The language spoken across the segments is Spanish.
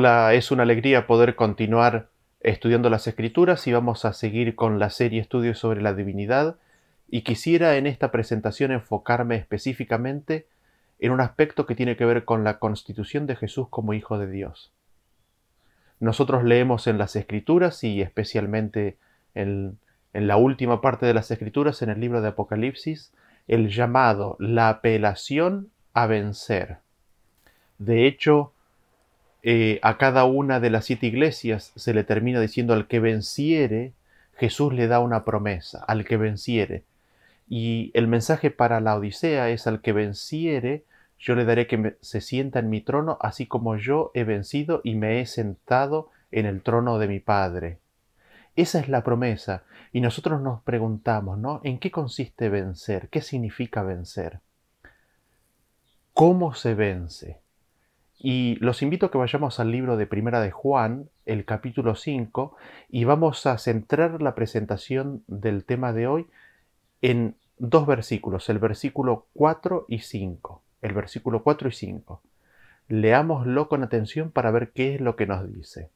Es una alegría poder continuar estudiando las escrituras y vamos a seguir con la serie Estudios sobre la Divinidad y quisiera en esta presentación enfocarme específicamente en un aspecto que tiene que ver con la constitución de Jesús como Hijo de Dios. Nosotros leemos en las escrituras y especialmente en, en la última parte de las escrituras, en el libro de Apocalipsis, el llamado, la apelación a vencer. De hecho, eh, a cada una de las siete iglesias se le termina diciendo al que venciere, Jesús le da una promesa, al que venciere. Y el mensaje para la Odisea es al que venciere, yo le daré que se sienta en mi trono, así como yo he vencido y me he sentado en el trono de mi Padre. Esa es la promesa. Y nosotros nos preguntamos, ¿no? ¿En qué consiste vencer? ¿Qué significa vencer? ¿Cómo se vence? Y los invito a que vayamos al libro de Primera de Juan, el capítulo 5, y vamos a centrar la presentación del tema de hoy en dos versículos, el versículo 4 y 5. El versículo 4 y 5. Leámoslo con atención para ver qué es lo que nos dice.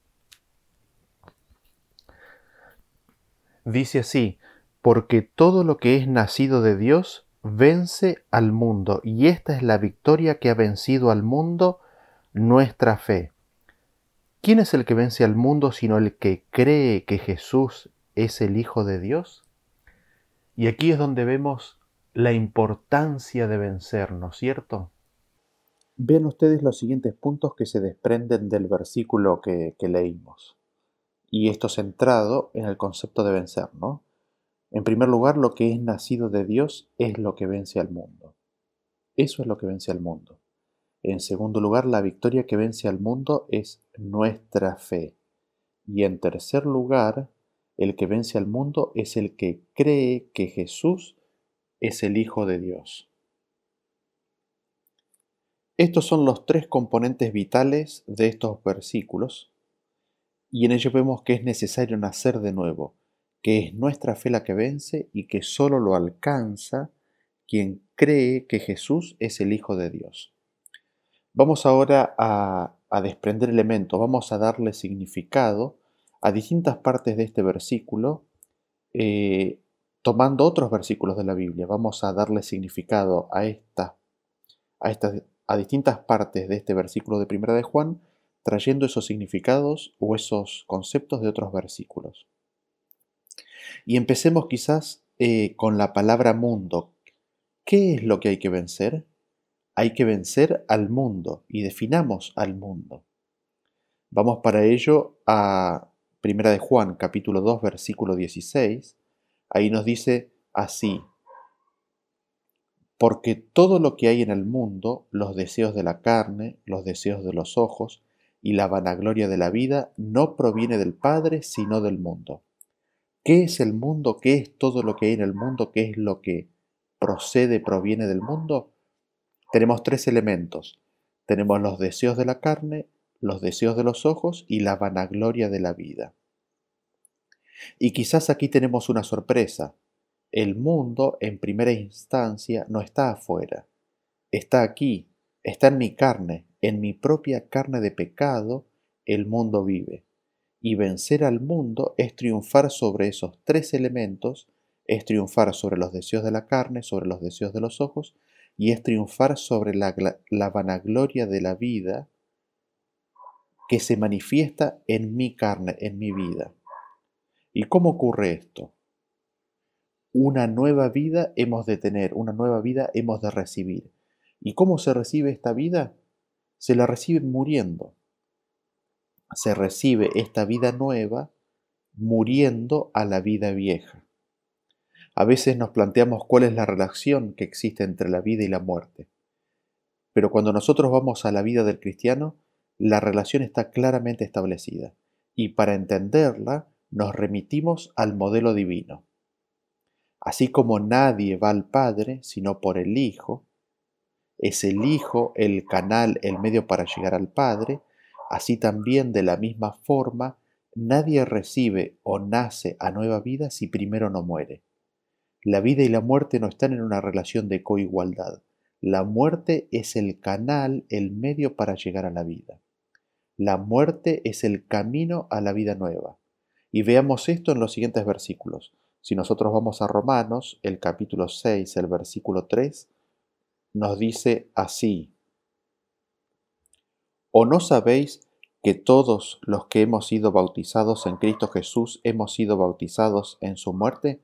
Dice así, porque todo lo que es nacido de Dios vence al mundo, y esta es la victoria que ha vencido al mundo, nuestra fe. ¿Quién es el que vence al mundo sino el que cree que Jesús es el Hijo de Dios? Y aquí es donde vemos la importancia de vencer, ¿no es cierto? Vean ustedes los siguientes puntos que se desprenden del versículo que, que leímos. Y esto centrado en el concepto de vencer, ¿no? En primer lugar, lo que es nacido de Dios es lo que vence al mundo. Eso es lo que vence al mundo. En segundo lugar, la victoria que vence al mundo es nuestra fe. Y en tercer lugar, el que vence al mundo es el que cree que Jesús es el Hijo de Dios. Estos son los tres componentes vitales de estos versículos, y en ellos vemos que es necesario nacer de nuevo, que es nuestra fe la que vence y que solo lo alcanza quien cree que Jesús es el Hijo de Dios. Vamos ahora a, desprender elementos, vamos a darle significado a distintas partes de este versículo, eh, tomando otros versículos de la Biblia. Vamos a darle significado a, a, estas, a distintas partes de este versículo de Primera de Juan, trayendo esos significados o esos conceptos de otros versículos. Y empecemos quizás eh, con la palabra mundo. ¿Qué es lo que hay que vencer? Hay que vencer al mundo y definamos al mundo. Vamos para ello a Primera de Juan, capítulo 2, versículo 16. Ahí nos dice así: Porque todo lo que hay en el mundo, los deseos de la carne, los deseos de los ojos y la vanagloria de la vida, no proviene del Padre, sino del mundo. ¿Qué es el mundo? ¿Qué es todo lo que hay en el mundo? ¿Qué es lo que procede, proviene del mundo? Tenemos tres elementos. Tenemos los deseos de la carne, los deseos de los ojos y la vanagloria de la vida. Y quizás aquí tenemos una sorpresa. El mundo, en primera instancia, no está afuera. Está aquí, está en mi carne, en mi propia carne de pecado, el mundo vive. Y vencer al mundo es triunfar sobre esos tres elementos, es triunfar sobre los deseos de la carne, sobre los deseos de los ojos y es triunfar sobre la, vanagloria de la vida que se manifiesta en mi carne, en mi vida. ¿Y cómo ocurre esto? Una nueva vida hemos de tener, una nueva vida hemos de recibir. ¿Y cómo se recibe esta vida? Se la recibe muriendo. Se recibe esta vida nueva muriendo a la vida vieja. A veces nos planteamos cuál es la relación que existe entre la vida y la muerte. Pero cuando nosotros vamos a la vida del cristiano, la relación está claramente establecida. Y para entenderla, nos remitimos al modelo divino. Así como nadie va al Padre sino por el Hijo, es el Hijo el canal, el medio para llegar al Padre, así también de la misma forma, nadie recibe o nace a nueva vida si primero no muere. La vida y la muerte no están en una relación de coigualdad. La muerte es el canal, el medio para llegar a la vida. la muerte es el camino a la vida nueva. Y veamos esto en los siguientes versículos. Si nosotros vamos a Romanos, el capítulo 6, el versículo 3, nos dice así. ¿O no sabéis que todos los que hemos sido bautizados en Cristo Jesús hemos sido bautizados en su muerte?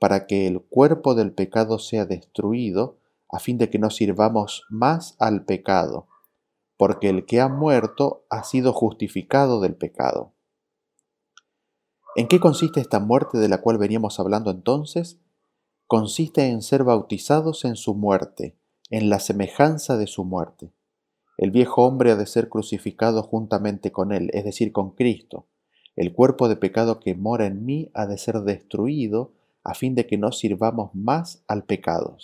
para que el cuerpo del pecado sea destruido, a fin de que no sirvamos más al pecado, porque el que ha muerto ha sido justificado del pecado. ¿En qué consiste esta muerte de la cual veníamos hablando entonces? Consiste en ser bautizados en su muerte, en la semejanza de su muerte. El viejo hombre ha de ser crucificado juntamente con él, es decir, con Cristo. El cuerpo de pecado que mora en mí ha de ser destruido a fin de que no sirvamos más al pecado.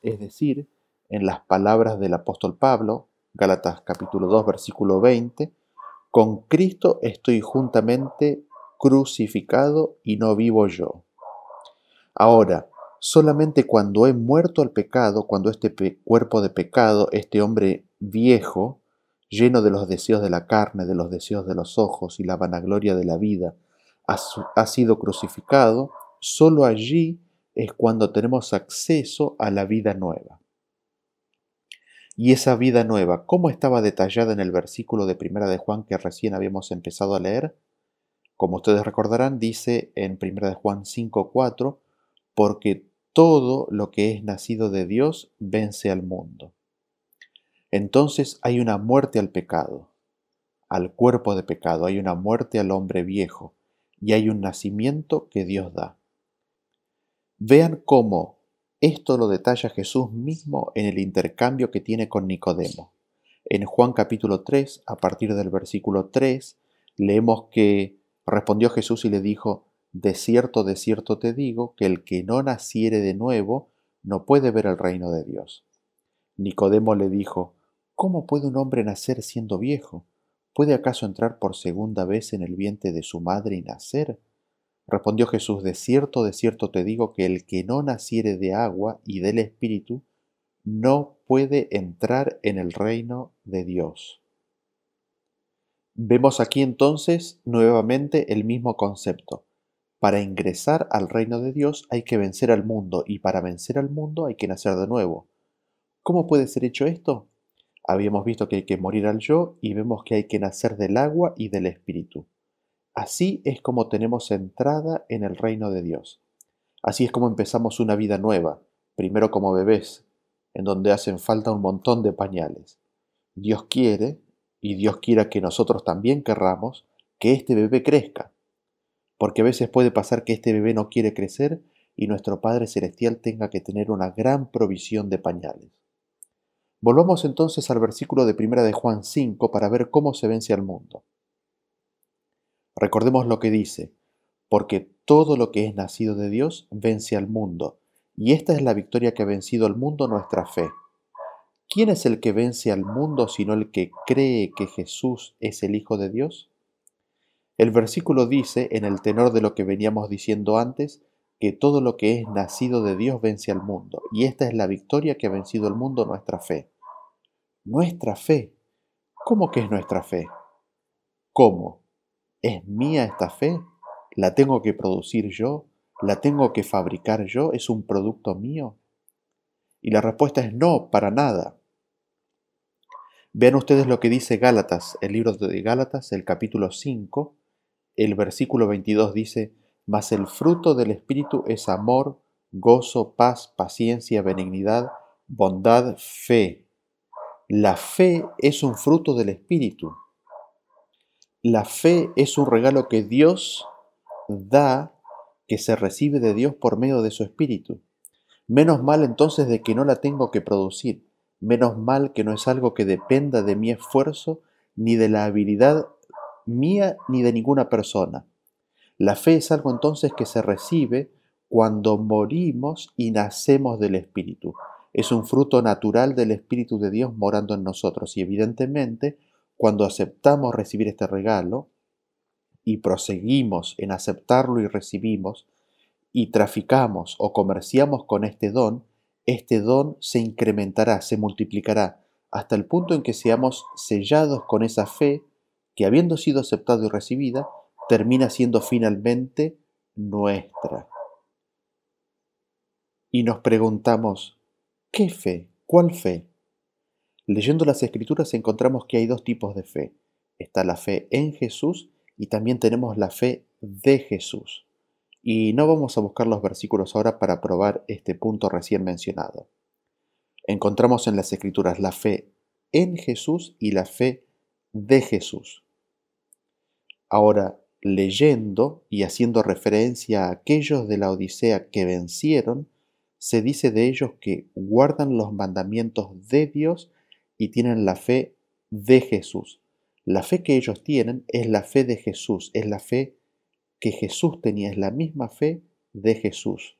Es decir, en las palabras del apóstol Pablo, Gálatas capítulo 2 versículo 20, con Cristo estoy juntamente crucificado y no vivo yo. Ahora, solamente cuando he muerto al pecado, cuando este cuerpo de pecado, este hombre viejo, lleno de los deseos de la carne, de los deseos de los ojos y la vanagloria de la vida, ha, ha sido crucificado, solo allí es cuando tenemos acceso a la vida nueva. Y esa vida nueva, ¿cómo estaba detallada en el versículo de Primera de Juan que recién habíamos empezado a leer? Como ustedes recordarán, dice en 1 Juan 5:4, porque todo lo que es nacido de Dios vence al mundo. Entonces hay una muerte al pecado, al cuerpo de pecado, hay una muerte al hombre viejo, y hay un nacimiento que Dios da. Vean cómo esto lo detalla Jesús mismo en el intercambio que tiene con Nicodemo. En Juan capítulo 3, a partir del versículo 3, leemos que Respondió Jesús y le dijo, De cierto, de cierto te digo, que el que no naciere de nuevo no puede ver el reino de Dios. Nicodemo le dijo, ¿Cómo puede un hombre nacer siendo viejo? ¿Puede acaso entrar por segunda vez en el vientre de su madre y nacer? Respondió Jesús, de cierto, de cierto te digo que el que no naciere de agua y del Espíritu, no puede entrar en el reino de Dios. Vemos aquí entonces nuevamente el mismo concepto. Para ingresar al reino de Dios hay que vencer al mundo y para vencer al mundo hay que nacer de nuevo. ¿Cómo puede ser hecho esto? Habíamos visto que hay que morir al yo y vemos que hay que nacer del agua y del espíritu. Así es como tenemos entrada en el reino de Dios. Así es como empezamos una vida nueva, primero como bebés, en donde hacen falta un montón de pañales. Dios quiere y Dios quiera que nosotros también querramos que este bebé crezca. Porque a veces puede pasar que este bebé no quiere crecer y nuestro Padre Celestial tenga que tener una gran provisión de pañales. Volvamos entonces al versículo de primera de Juan 5 para ver cómo se vence al mundo. Recordemos lo que dice, porque todo lo que es nacido de Dios vence al mundo, y esta es la victoria que ha vencido al mundo nuestra fe. ¿Quién es el que vence al mundo sino el que cree que Jesús es el Hijo de Dios? El versículo dice, en el tenor de lo que veníamos diciendo antes, que todo lo que es nacido de Dios vence al mundo, y esta es la victoria que ha vencido al mundo nuestra fe. Nuestra fe. ¿Cómo que es nuestra fe? ¿Cómo? ¿Es mía esta fe? ¿La tengo que producir yo? ¿La tengo que fabricar yo? ¿Es un producto mío? Y la respuesta es no, para nada. Vean ustedes lo que dice Gálatas, el libro de Gálatas, el capítulo 5, el versículo 22 dice, Mas el fruto del Espíritu es amor, gozo, paz, paciencia, benignidad, bondad, fe. La fe es un fruto del Espíritu. La fe es un regalo que Dios da, que se recibe de Dios por medio de su Espíritu. Menos mal entonces de que no la tengo que producir. Menos mal que no es algo que dependa de mi esfuerzo ni de la habilidad mía ni de ninguna persona. La fe es algo entonces que se recibe cuando morimos y nacemos del Espíritu. Es un fruto natural del Espíritu de Dios morando en nosotros y evidentemente cuando aceptamos recibir este regalo y proseguimos en aceptarlo y recibimos y traficamos o comerciamos con este don, este don se incrementará, se multiplicará, hasta el punto en que seamos sellados con esa fe que habiendo sido aceptada y recibida, termina siendo finalmente nuestra. Y nos preguntamos, ¿qué fe? ¿Cuál fe? Leyendo las escrituras encontramos que hay dos tipos de fe. Está la fe en Jesús y también tenemos la fe de Jesús. Y no vamos a buscar los versículos ahora para probar este punto recién mencionado. Encontramos en las escrituras la fe en Jesús y la fe de Jesús. Ahora, leyendo y haciendo referencia a aquellos de la Odisea que vencieron, se dice de ellos que guardan los mandamientos de Dios y tienen la fe de Jesús. La fe que ellos tienen es la fe de Jesús, es la fe que Jesús tenía, es la misma fe de Jesús.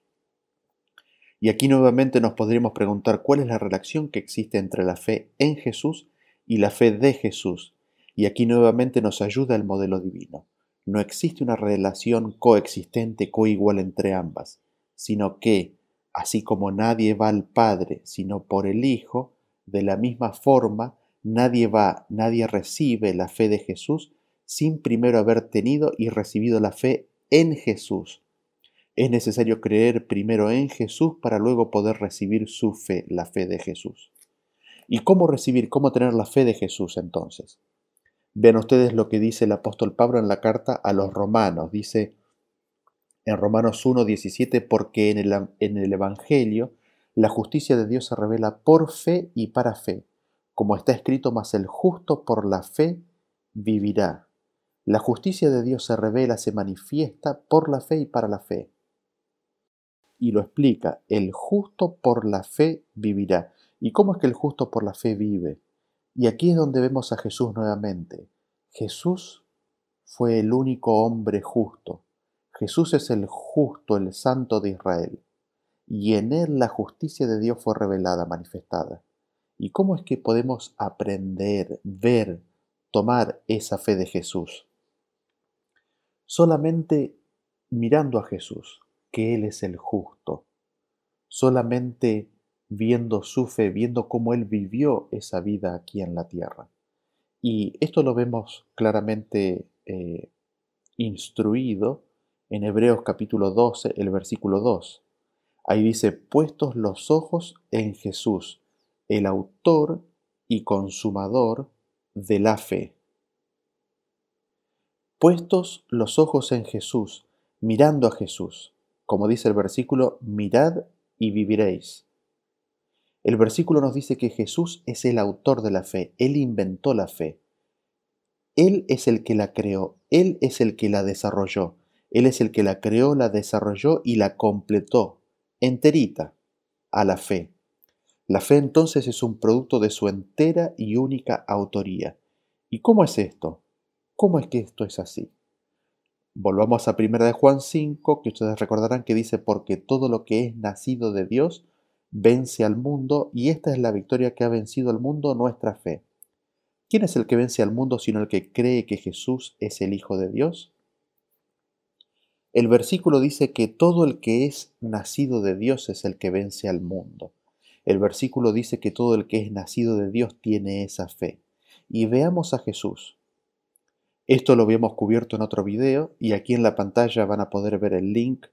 Y aquí nuevamente nos podríamos preguntar cuál es la relación que existe entre la fe en Jesús y la fe de Jesús. Y aquí nuevamente nos ayuda el modelo divino. No existe una relación coexistente, coigual entre ambas, sino que, así como nadie va al Padre sino por el Hijo, de la misma forma nadie va, nadie recibe la fe de Jesús sin primero haber tenido y recibido la fe en Jesús. Es necesario creer primero en Jesús para luego poder recibir su fe, la fe de Jesús. ¿Y cómo recibir, cómo tener la fe de Jesús entonces? Vean ustedes lo que dice el apóstol Pablo en la carta a los romanos. Dice en Romanos 1.17, porque en el, en el Evangelio la justicia de Dios se revela por fe y para fe, como está escrito, mas el justo por la fe vivirá. La justicia de Dios se revela, se manifiesta por la fe y para la fe y lo explica, el justo por la fe vivirá. ¿Y cómo es que el justo por la fe vive? Y aquí es donde vemos a Jesús nuevamente. Jesús fue el único hombre justo. Jesús es el justo, el santo de Israel. Y en él la justicia de Dios fue revelada, manifestada. ¿Y cómo es que podemos aprender, ver, tomar esa fe de Jesús? Solamente mirando a Jesús, que Él es el justo. Solamente viendo su fe, viendo cómo Él vivió esa vida aquí en la tierra. Y esto lo vemos claramente eh, instruido en Hebreos capítulo 12, el versículo 2. Ahí dice, puestos los ojos en Jesús, el autor y consumador de la fe. Puestos los ojos en Jesús, mirando a Jesús, como dice el versículo, mirad y viviréis. El versículo nos dice que Jesús es el autor de la fe, Él inventó la fe. Él es el que la creó, Él es el que la desarrolló, Él es el que la creó, la desarrolló y la completó, enterita, a la fe. La fe entonces es un producto de su entera y única autoría. ¿Y cómo es esto? ¿Cómo es que esto es así? Volvamos a 1 de Juan 5, que ustedes recordarán que dice, porque todo lo que es nacido de Dios vence al mundo, y esta es la victoria que ha vencido al mundo, nuestra fe. ¿Quién es el que vence al mundo sino el que cree que Jesús es el Hijo de Dios? El versículo dice que todo el que es nacido de Dios es el que vence al mundo. El versículo dice que todo el que es nacido de Dios tiene esa fe. Y veamos a Jesús. Esto lo habíamos cubierto en otro video y aquí en la pantalla van a poder ver el link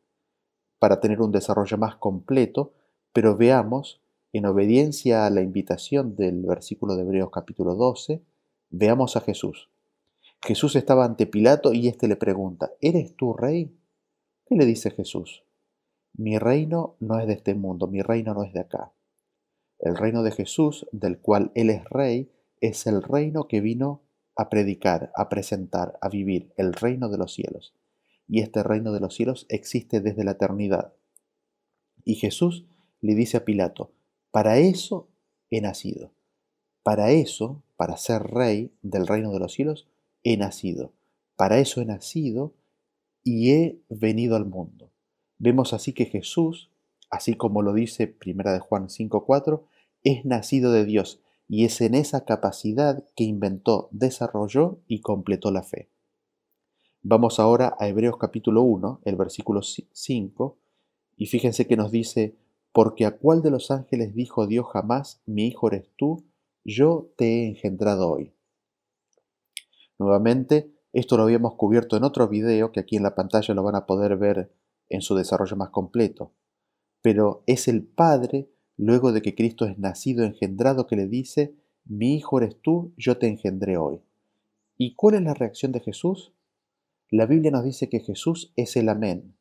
para tener un desarrollo más completo, pero veamos, en obediencia a la invitación del versículo de Hebreos capítulo 12, veamos a Jesús. Jesús estaba ante Pilato y éste le pregunta, ¿eres tú rey? ¿Qué le dice Jesús? Mi reino no es de este mundo, mi reino no es de acá. El reino de Jesús, del cual Él es rey, es el reino que vino a predicar, a presentar, a vivir el reino de los cielos. Y este reino de los cielos existe desde la eternidad. Y Jesús le dice a Pilato, para eso he nacido. Para eso, para ser rey del reino de los cielos, he nacido. Para eso he nacido y he venido al mundo. Vemos así que Jesús, así como lo dice Primera de Juan 5:4, es nacido de Dios y es en esa capacidad que inventó, desarrolló y completó la fe. Vamos ahora a Hebreos capítulo 1, el versículo 5, y fíjense que nos dice, porque a cuál de los ángeles dijo Dios jamás, mi hijo eres tú, yo te he engendrado hoy. Nuevamente, esto lo habíamos cubierto en otro video que aquí en la pantalla lo van a poder ver en su desarrollo más completo. Pero es el Padre, luego de que Cristo es nacido, engendrado, que le dice, mi hijo eres tú, yo te engendré hoy. ¿Y cuál es la reacción de Jesús? La Biblia nos dice que Jesús es el amén.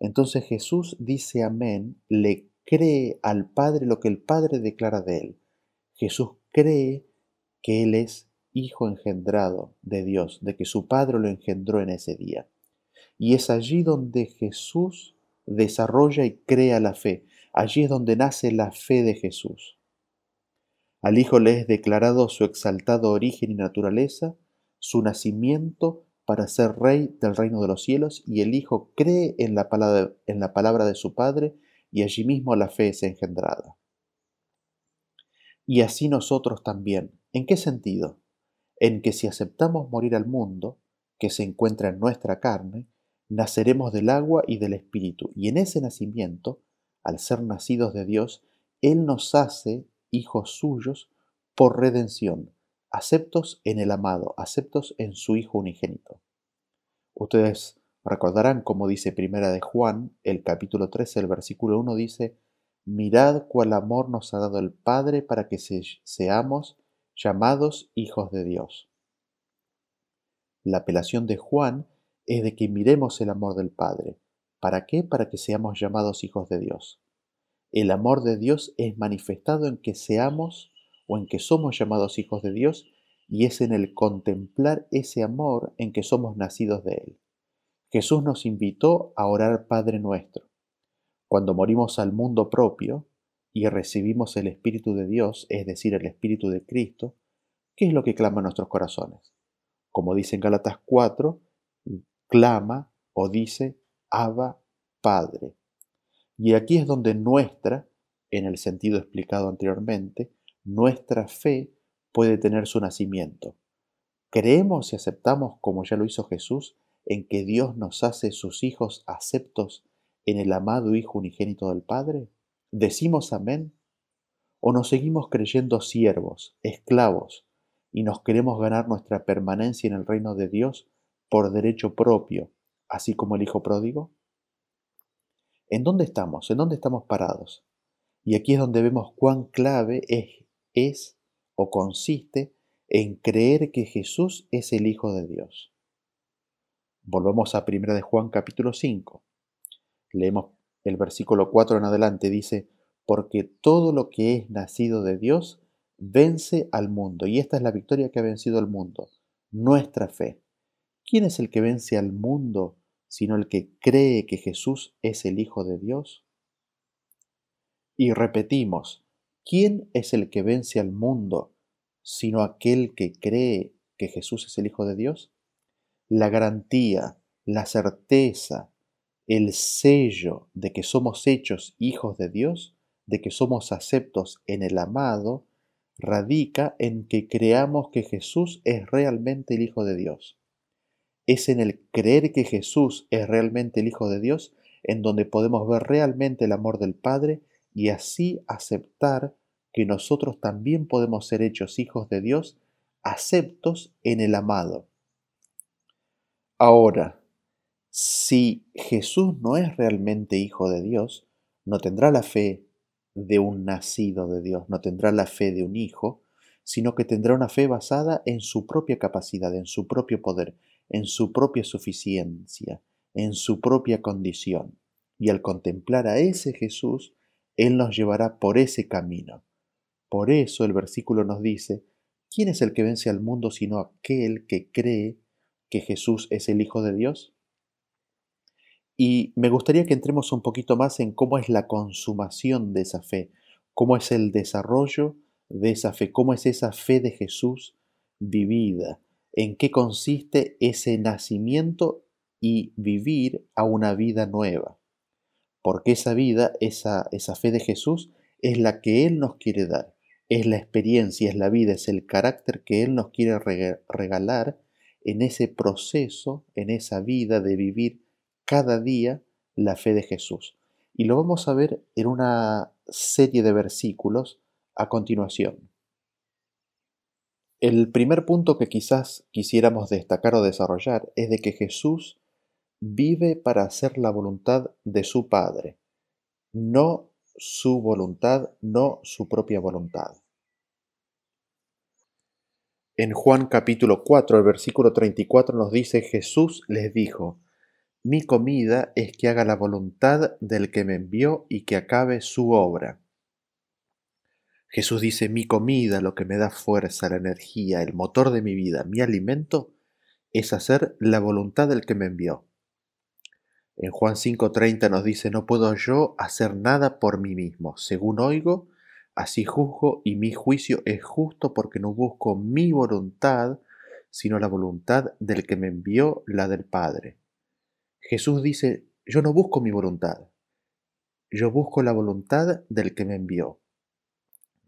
Entonces Jesús dice amén, le cree al Padre lo que el Padre declara de él. Jesús cree que Él es hijo engendrado de Dios, de que su Padre lo engendró en ese día. Y es allí donde Jesús desarrolla y crea la fe. Allí es donde nace la fe de Jesús. Al Hijo le es declarado su exaltado origen y naturaleza, su nacimiento para ser rey del reino de los cielos, y el Hijo cree en la palabra, en la palabra de su Padre, y allí mismo la fe es engendrada. Y así nosotros también. ¿En qué sentido? En que si aceptamos morir al mundo, que se encuentra en nuestra carne, naceremos del agua y del Espíritu, y en ese nacimiento, al ser nacidos de Dios, Él nos hace hijos suyos por redención, aceptos en el amado, aceptos en su Hijo unigénito. Ustedes recordarán como dice Primera de Juan, el capítulo 13, el versículo 1 dice, Mirad cuál amor nos ha dado el Padre para que seamos llamados hijos de Dios. La apelación de Juan es de que miremos el amor del Padre. ¿Para qué? Para que seamos llamados hijos de Dios. El amor de Dios es manifestado en que seamos o en que somos llamados hijos de Dios y es en el contemplar ese amor en que somos nacidos de Él. Jesús nos invitó a orar Padre nuestro. Cuando morimos al mundo propio y recibimos el Espíritu de Dios, es decir, el Espíritu de Cristo, ¿qué es lo que clama en nuestros corazones? Como dice en Gálatas 4, clama o dice, Abba Padre. Y aquí es donde nuestra, en el sentido explicado anteriormente, nuestra fe puede tener su nacimiento. Creemos y aceptamos, como ya lo hizo Jesús, en que Dios nos hace sus hijos aceptos en el amado Hijo unigénito del Padre? ¿Decimos amén? ¿O nos seguimos creyendo siervos, esclavos, y nos queremos ganar nuestra permanencia en el reino de Dios por derecho propio, así como el Hijo pródigo? ¿En dónde estamos? ¿En dónde estamos parados? Y aquí es donde vemos cuán clave es, es o consiste en creer que Jesús es el Hijo de Dios. Volvemos a 1 de Juan capítulo 5. Leemos el versículo 4 en adelante, dice, porque todo lo que es nacido de Dios vence al mundo. Y esta es la victoria que ha vencido al mundo, nuestra fe. ¿Quién es el que vence al mundo sino el que cree que Jesús es el Hijo de Dios? Y repetimos, ¿quién es el que vence al mundo sino aquel que cree que Jesús es el Hijo de Dios? La garantía, la certeza, el sello de que somos hechos hijos de Dios, de que somos aceptos en el amado, radica en que creamos que Jesús es realmente el Hijo de Dios. Es en el creer que Jesús es realmente el Hijo de Dios en donde podemos ver realmente el amor del Padre y así aceptar que nosotros también podemos ser hechos hijos de Dios, aceptos en el amado. Ahora, si Jesús no es realmente hijo de Dios, no tendrá la fe de un nacido de Dios, no tendrá la fe de un hijo, sino que tendrá una fe basada en su propia capacidad, en su propio poder, en su propia suficiencia, en su propia condición. Y al contemplar a ese Jesús, Él nos llevará por ese camino. Por eso el versículo nos dice, ¿quién es el que vence al mundo sino aquel que cree que Jesús es el Hijo de Dios? Y me gustaría que entremos un poquito más en cómo es la consumación de esa fe, cómo es el desarrollo de esa fe, cómo es esa fe de Jesús vivida, en qué consiste ese nacimiento y vivir a una vida nueva. Porque esa vida, esa, esa fe de Jesús, es la que Él nos quiere dar, es la experiencia, es la vida, es el carácter que Él nos quiere regalar en ese proceso, en esa vida de vivir cada día la fe de Jesús. Y lo vamos a ver en una serie de versículos a continuación. El primer punto que quizás quisiéramos destacar o desarrollar es de que Jesús vive para hacer la voluntad de su Padre, no su voluntad, no su propia voluntad. En Juan capítulo 4, el versículo 34 nos dice, Jesús les dijo, mi comida es que haga la voluntad del que me envió y que acabe su obra. Jesús dice, mi comida, lo que me da fuerza, la energía, el motor de mi vida, mi alimento, es hacer la voluntad del que me envió. En Juan 5:30 nos dice, no puedo yo hacer nada por mí mismo. Según oigo, así juzgo y mi juicio es justo porque no busco mi voluntad, sino la voluntad del que me envió, la del Padre. Jesús dice, yo no busco mi voluntad, yo busco la voluntad del que me envió.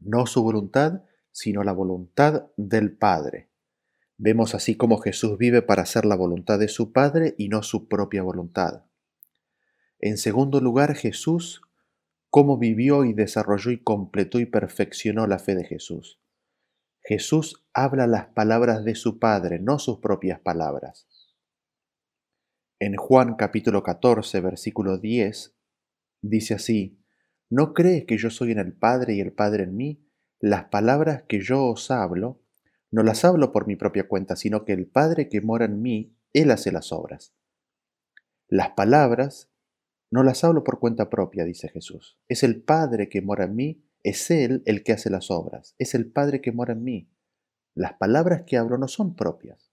No su voluntad, sino la voluntad del Padre. Vemos así como Jesús vive para hacer la voluntad de su Padre y no su propia voluntad. En segundo lugar, Jesús, cómo vivió y desarrolló y completó y perfeccionó la fe de Jesús. Jesús habla las palabras de su Padre, no sus propias palabras. En Juan capítulo 14, versículo 10, dice así, ¿no crees que yo soy en el Padre y el Padre en mí? Las palabras que yo os hablo, no las hablo por mi propia cuenta, sino que el Padre que mora en mí, Él hace las obras. Las palabras no las hablo por cuenta propia, dice Jesús. Es el Padre que mora en mí, es Él el que hace las obras, es el Padre que mora en mí. Las palabras que hablo no son propias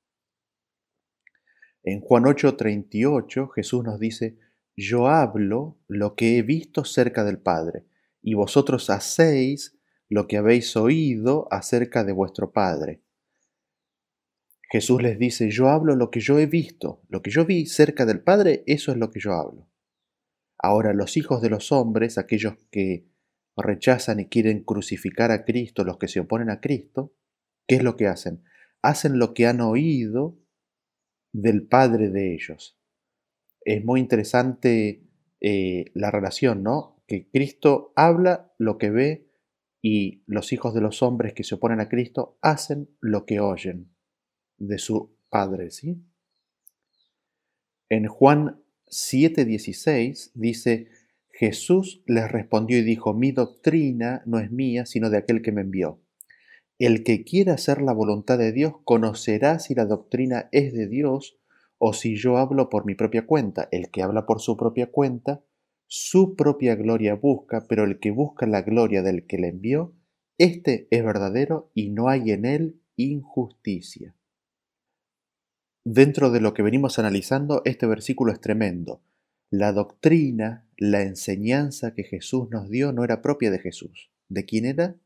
en Juan 8:38 Jesús nos dice, yo hablo lo que he visto cerca del Padre, y vosotros hacéis lo que habéis oído acerca de vuestro Padre. Jesús les dice, yo hablo lo que yo he visto, lo que yo vi cerca del Padre, eso es lo que yo hablo. Ahora los hijos de los hombres, aquellos que rechazan y quieren crucificar a Cristo, los que se oponen a Cristo, ¿qué es lo que hacen? Hacen lo que han oído del padre de ellos. Es muy interesante eh, la relación, ¿no? Que Cristo habla lo que ve y los hijos de los hombres que se oponen a Cristo hacen lo que oyen de su Padre, ¿sí? En Juan 7:16 dice, Jesús les respondió y dijo, mi doctrina no es mía, sino de aquel que me envió. El que quiera hacer la voluntad de Dios conocerá si la doctrina es de Dios o si yo hablo por mi propia cuenta. El que habla por su propia cuenta, su propia gloria busca, pero el que busca la gloria del que le envió, este es verdadero y no hay en él injusticia. Dentro de lo que venimos analizando, este versículo es tremendo. La doctrina, la enseñanza que Jesús nos dio no era propia de Jesús. ¿De quién era?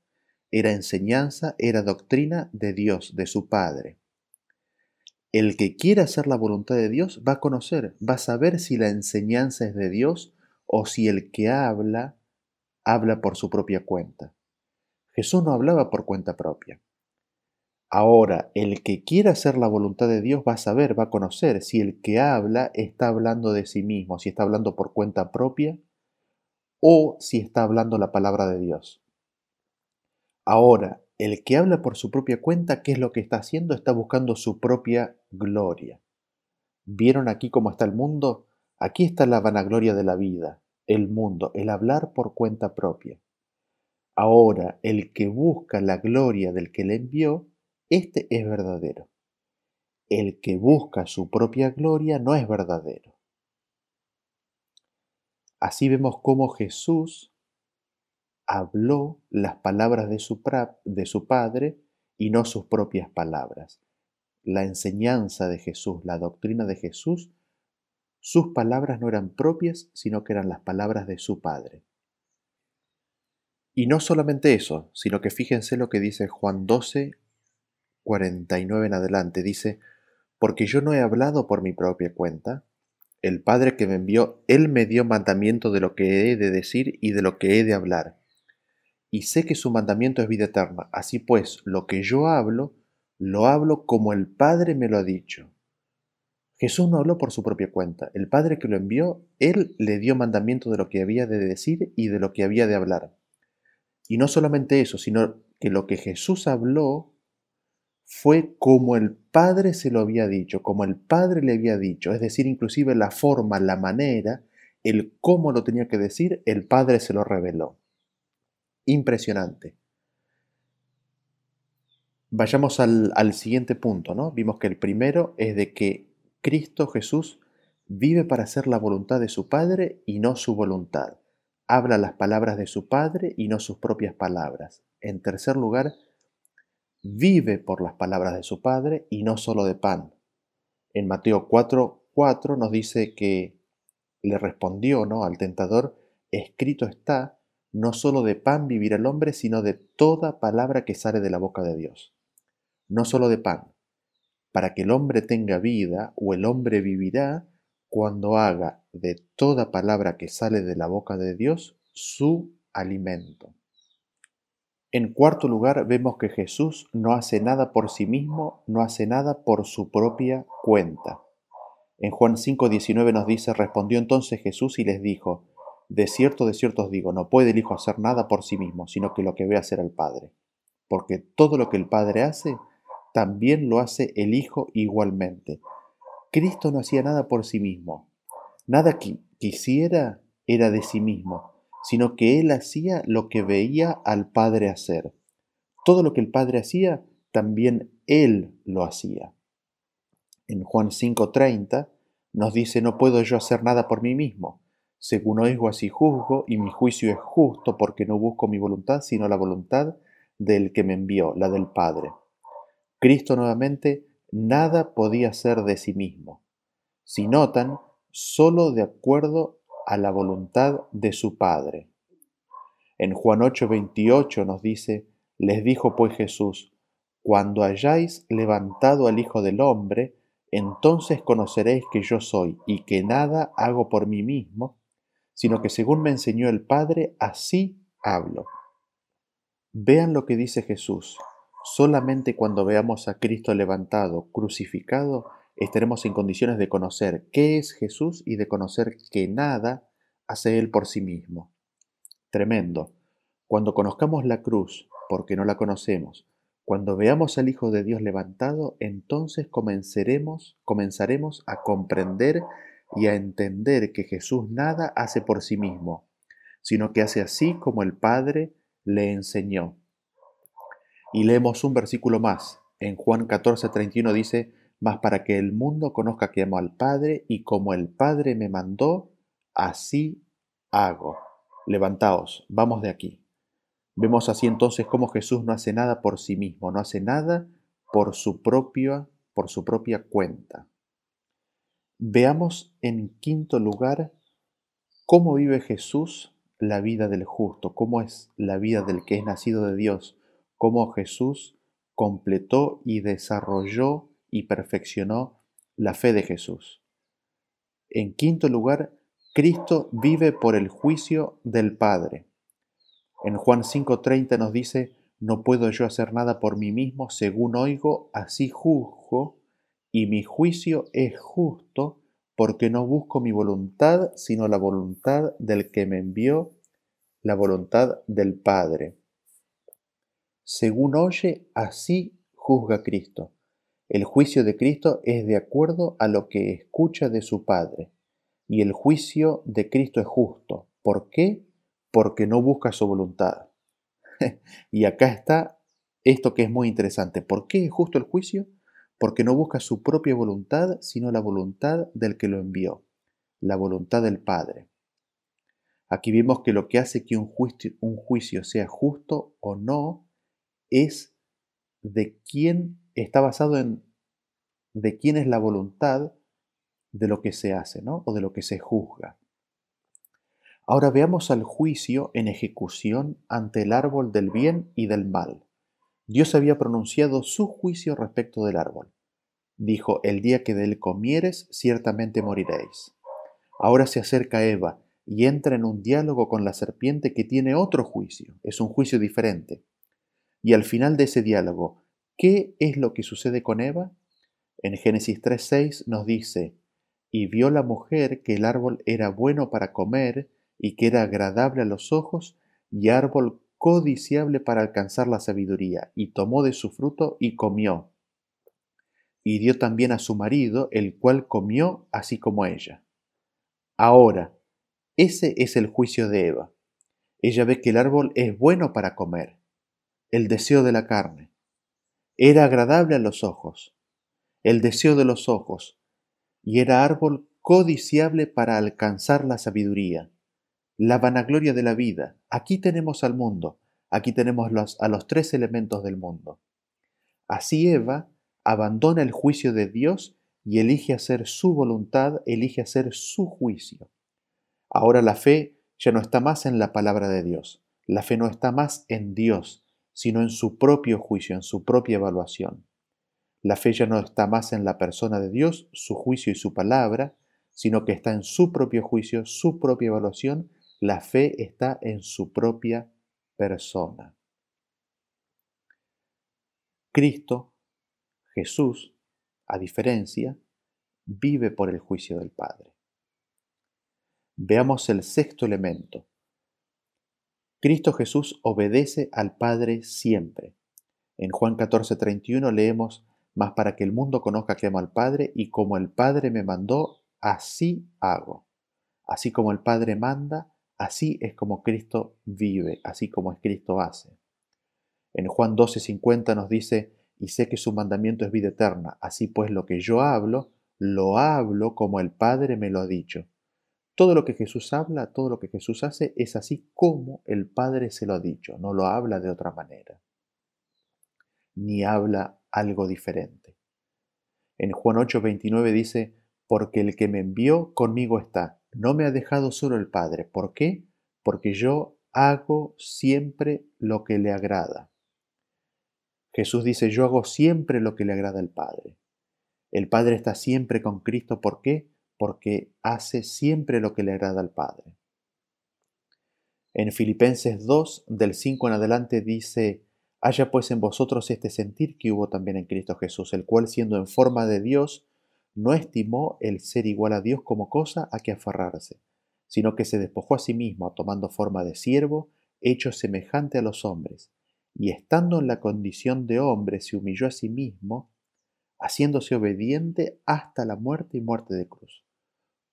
Era enseñanza, era doctrina de Dios, de su Padre. El que quiera hacer la voluntad de Dios va a conocer, va a saber si la enseñanza es de Dios o si el que habla habla por su propia cuenta. Jesús no hablaba por cuenta propia. Ahora, el que quiera hacer la voluntad de Dios va a saber, va a conocer si el que habla está hablando de sí mismo, si está hablando por cuenta propia o si está hablando la palabra de Dios. Ahora, el que habla por su propia cuenta, ¿qué es lo que está haciendo? Está buscando su propia gloria. ¿Vieron aquí cómo está el mundo? Aquí está la vanagloria de la vida, el mundo, el hablar por cuenta propia. Ahora, el que busca la gloria del que le envió, este es verdadero. El que busca su propia gloria no es verdadero. Así vemos cómo Jesús habló las palabras de su, de su Padre y no sus propias palabras. La enseñanza de Jesús, la doctrina de Jesús, sus palabras no eran propias, sino que eran las palabras de su Padre. Y no solamente eso, sino que fíjense lo que dice Juan 12, 49 en adelante, dice, porque yo no he hablado por mi propia cuenta. El Padre que me envió, Él me dio mandamiento de lo que he de decir y de lo que he de hablar. Y sé que su mandamiento es vida eterna. Así pues, lo que yo hablo, lo hablo como el Padre me lo ha dicho. Jesús no habló por su propia cuenta. El Padre que lo envió, Él le dio mandamiento de lo que había de decir y de lo que había de hablar. Y no solamente eso, sino que lo que Jesús habló fue como el Padre se lo había dicho, como el Padre le había dicho, es decir, inclusive la forma, la manera, el cómo lo tenía que decir, el Padre se lo reveló. Impresionante. Vayamos al, siguiente punto, ¿no? Vimos que el primero es de que Cristo Jesús vive para hacer la voluntad de su Padre y no su voluntad. Habla las palabras de su Padre y no sus propias palabras. En tercer lugar, vive por las palabras de su Padre y no solo de pan. En Mateo 4, 4 nos dice que le respondió ¿no? al tentador, escrito está, no solo de pan vivirá el hombre, sino de toda palabra que sale de la boca de Dios. No solo de pan, para que el hombre tenga vida o el hombre vivirá cuando haga de toda palabra que sale de la boca de Dios su alimento. En cuarto lugar, vemos que Jesús no hace nada por sí mismo, no hace nada por su propia cuenta. En Juan 5:19 nos dice, respondió entonces Jesús y les dijo, de cierto, de cierto os digo, no puede el Hijo hacer nada por sí mismo, sino que lo que ve hacer al Padre. Porque todo lo que el Padre hace, también lo hace el Hijo igualmente. Cristo no hacía nada por sí mismo. Nada que quisiera era de sí mismo, sino que Él hacía lo que veía al Padre hacer. Todo lo que el Padre hacía, también Él lo hacía. En Juan 5:30 nos dice, no puedo yo hacer nada por mí mismo. Según oigo así juzgo, y mi juicio es justo porque no busco mi voluntad, sino la voluntad del que me envió, la del Padre. Cristo nuevamente nada podía ser de sí mismo. Si notan, solo de acuerdo a la voluntad de su Padre. En Juan 8:28 nos dice, les dijo pues Jesús, cuando hayáis levantado al Hijo del Hombre, entonces conoceréis que yo soy y que nada hago por mí mismo, sino que según me enseñó el Padre, así hablo. Vean lo que dice Jesús. Solamente cuando veamos a Cristo levantado, crucificado, estaremos en condiciones de conocer qué es Jesús y de conocer que nada hace Él por sí mismo. Tremendo. Cuando conozcamos la cruz, porque no la conocemos, cuando veamos al Hijo de Dios levantado, entonces comenzaremos, comenzaremos a comprender y a entender que Jesús nada hace por sí mismo, sino que hace así como el Padre le enseñó. Y leemos un versículo más. En Juan 14, 31 dice, Mas para que el mundo conozca que amo al Padre y como el Padre me mandó, así hago. Levantaos, vamos de aquí. Vemos así entonces cómo Jesús no hace nada por sí mismo, no hace nada por su propia, por su propia cuenta. Veamos en quinto lugar cómo vive Jesús la vida del justo, cómo es la vida del que es nacido de Dios, cómo Jesús completó y desarrolló y perfeccionó la fe de Jesús. En quinto lugar, Cristo vive por el juicio del Padre. En Juan 5:30 nos dice, no puedo yo hacer nada por mí mismo, según oigo, así juzgo, y mi juicio es justo, porque no busco mi voluntad, sino la voluntad del que me envió, la voluntad del Padre. Según oye, así juzga Cristo. El juicio de Cristo es de acuerdo a lo que escucha de su Padre. Y el juicio de Cristo es justo. ¿Por qué? Porque no busca su voluntad. y acá está esto que es muy interesante. ¿Por qué es justo el juicio? Porque no busca su propia voluntad, sino la voluntad del que lo envió, la voluntad del Padre. Aquí vemos que lo que hace que un juicio, sea justo o no es de quién está basado en de quién es la voluntad de lo que se hace, ¿no? O de lo que se juzga. Ahora veamos al juicio en ejecución ante el árbol del bien y del mal. Dios había pronunciado su juicio respecto del árbol. Dijo, el día que de él comieres, ciertamente moriréis. Ahora se acerca Eva y entra en un diálogo con la serpiente que tiene otro juicio, es un juicio diferente. Y al final de ese diálogo, ¿qué es lo que sucede con Eva? En Génesis 3.6 nos dice, y vio la mujer que el árbol era bueno para comer y que era agradable a los ojos y árbol codiciable para alcanzar la sabiduría, y tomó de su fruto y comió. Y dio también a su marido, el cual comió así como ella. Ahora, ese es el juicio de Eva. Ella ve que el árbol es bueno para comer, el deseo de la carne. Era agradable a los ojos, el deseo de los ojos, y era árbol codiciable para alcanzar la sabiduría, la vanagloria de la vida. Aquí tenemos al mundo, aquí tenemos a los tres elementos del mundo. Así Eva abandona el juicio de Dios y elige hacer su voluntad, elige hacer su juicio. Ahora la fe ya no está más en la palabra de Dios, la fe no está más en Dios, sino en su propio juicio, en su propia evaluación. La fe ya no está más en la persona de Dios, su juicio y su palabra, sino que está en su propio juicio, su propia evaluación. La fe está en su propia persona. Cristo, Jesús, a diferencia, vive por el juicio del Padre. Veamos el sexto elemento. Cristo Jesús obedece al Padre siempre. En Juan 14:31 leemos, Mas para que el mundo conozca que amo al Padre, y como el Padre me mandó, así hago. Así como el Padre manda, así es como Cristo vive, así como es Cristo hace. En Juan 12:50 nos dice, y sé que su mandamiento es vida eterna, así pues lo que yo hablo, lo hablo como el Padre me lo ha dicho. Todo lo que Jesús habla, todo lo que Jesús hace es así como el Padre se lo ha dicho, no lo habla de otra manera, ni habla algo diferente. En Juan 8:29 dice, porque el que me envió conmigo está, no me ha dejado solo el Padre. ¿Por qué? Porque yo hago siempre lo que le agrada. Jesús dice, yo hago siempre lo que le agrada al Padre. El Padre está siempre con Cristo. ¿Por qué? Porque hace siempre lo que le agrada al Padre. En Filipenses 2, del 5 en adelante, dice, Haya pues en vosotros este sentir que hubo también en Cristo Jesús, el cual siendo en forma de Dios, no estimó el ser igual a Dios como cosa a que aferrarse, sino que se despojó a sí mismo, tomando forma de siervo, hecho semejante a los hombres, y estando en la condición de hombre, se humilló a sí mismo, haciéndose obediente hasta la muerte y muerte de cruz.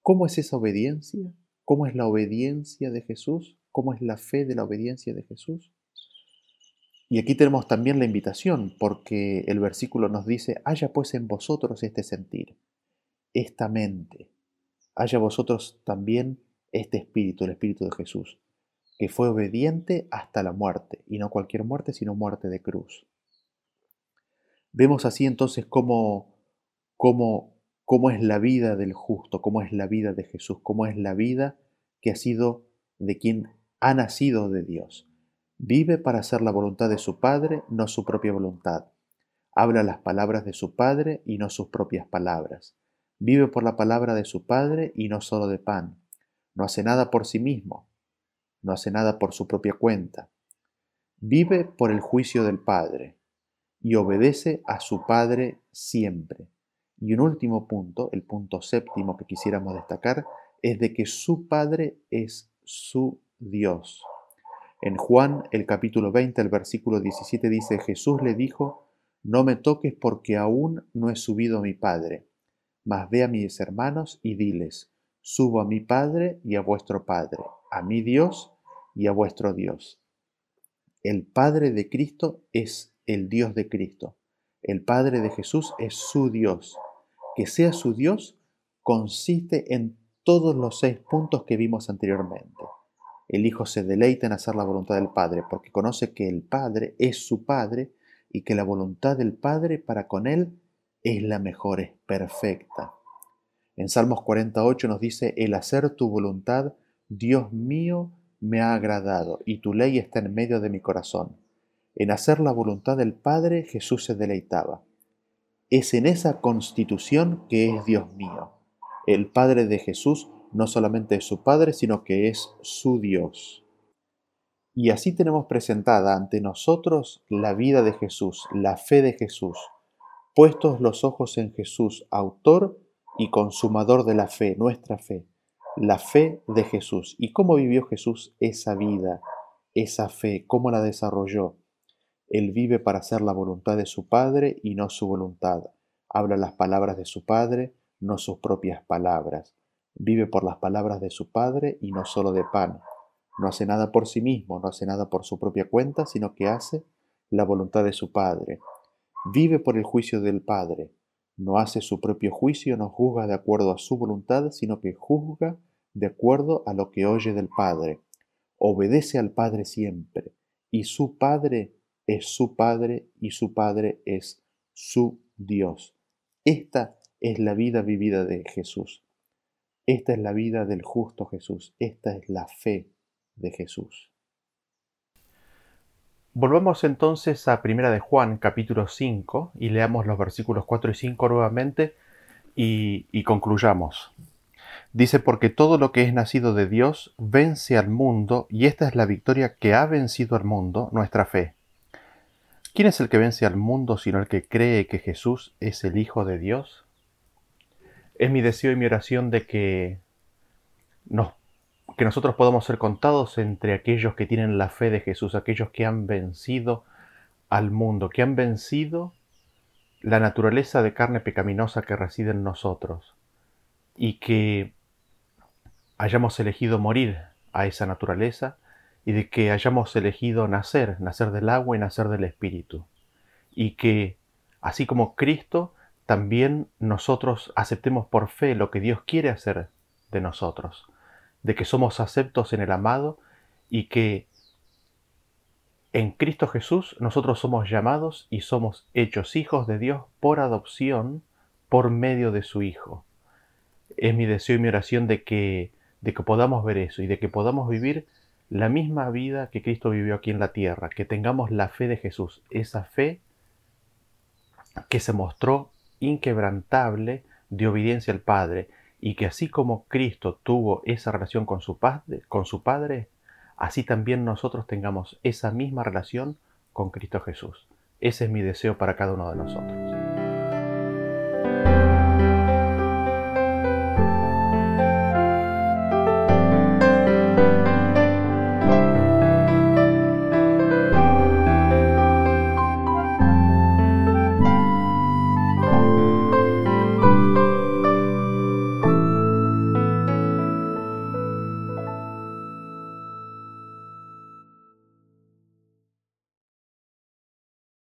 ¿Cómo es esa obediencia? ¿Cómo es la obediencia de Jesús? ¿Cómo es la fe de la obediencia de Jesús? Y aquí tenemos también la invitación, porque el versículo nos dice, haya pues en vosotros este sentir, esta mente, haya vosotros también este espíritu, el espíritu de Jesús, que fue obediente hasta la muerte, y no cualquier muerte, sino muerte de cruz. Vemos así entonces cómo, cómo, cómo es la vida del justo, cómo es la vida de Jesús, cómo es la vida que ha sido de quien ha nacido de Dios. Vive para hacer la voluntad de su Padre, no su propia voluntad. Habla las palabras de su Padre y no sus propias palabras. Vive por la palabra de su Padre y no solo de pan. No hace nada por sí mismo, no hace nada por su propia cuenta. Vive por el juicio del Padre y obedece a su Padre siempre. Y un último punto, el punto séptimo que quisiéramos destacar, es de que su Padre es su Dios. En Juan el capítulo 20, el versículo 17 dice, Jesús le dijo, no me toques porque aún no he subido a mi Padre, mas ve a mis hermanos y diles, subo a mi Padre y a vuestro Padre, a mi Dios y a vuestro Dios. El Padre de Cristo es el Dios de Cristo. El Padre de Jesús es su Dios. Que sea su Dios consiste en todos los seis puntos que vimos anteriormente. El Hijo se deleita en hacer la voluntad del Padre porque conoce que el Padre es su Padre y que la voluntad del Padre para con él es la mejor, es perfecta. En Salmos 48 nos dice, el hacer tu voluntad, Dios mío, me ha agradado y tu ley está en medio de mi corazón. En hacer la voluntad del Padre Jesús se deleitaba. Es en esa constitución que es Dios mío. El Padre de Jesús no solamente es su Padre, sino que es su Dios. Y así tenemos presentada ante nosotros la vida de Jesús, la fe de Jesús, puestos los ojos en Jesús, autor y consumador de la fe, nuestra fe, la fe de Jesús. ¿Y cómo vivió Jesús esa vida, esa fe? ¿Cómo la desarrolló? Él vive para hacer la voluntad de su Padre y no su voluntad. Habla las palabras de su Padre, no sus propias palabras. Vive por las palabras de su Padre y no solo de pan. No hace nada por sí mismo, no hace nada por su propia cuenta, sino que hace la voluntad de su Padre. Vive por el juicio del Padre. No hace su propio juicio, no juzga de acuerdo a su voluntad, sino que juzga de acuerdo a lo que oye del Padre. Obedece al Padre siempre. Y su Padre es su Padre y su Padre es su Dios. Esta es la vida vivida de Jesús. Esta es la vida del justo Jesús. Esta es la fe de Jesús. Volvamos entonces a Primera de Juan, capítulo 5, y leamos los versículos 4 y 5 nuevamente y, concluyamos. Dice, porque todo lo que es nacido de Dios vence al mundo, y esta es la victoria que ha vencido al mundo, nuestra fe. ¿Quién es el que vence al mundo sino el que cree que Jesús es el Hijo de Dios? Es mi deseo y mi oración de que nos que nosotros podamos ser contados entre aquellos que tienen la fe de Jesús, aquellos que han vencido al mundo, que han vencido la naturaleza de carne pecaminosa que reside en nosotros y que hayamos elegido morir a esa naturaleza y de que hayamos elegido nacer, nacer del agua y nacer del Espíritu. Y que, así como Cristo, también nosotros aceptemos por fe lo que Dios quiere hacer de nosotros de que somos aceptos en el amado y que en Cristo Jesús nosotros somos llamados y somos hechos hijos de Dios por adopción por medio de su Hijo. Es mi deseo y mi oración de que, de que podamos ver eso y de que podamos vivir la misma vida que Cristo vivió aquí en la tierra, que tengamos la fe de Jesús, esa fe que se mostró inquebrantable de obediencia al Padre, y que así como Cristo tuvo esa relación con su, padre, con su Padre, así también nosotros tengamos esa misma relación con Cristo Jesús. Ese es mi deseo para cada uno de nosotros.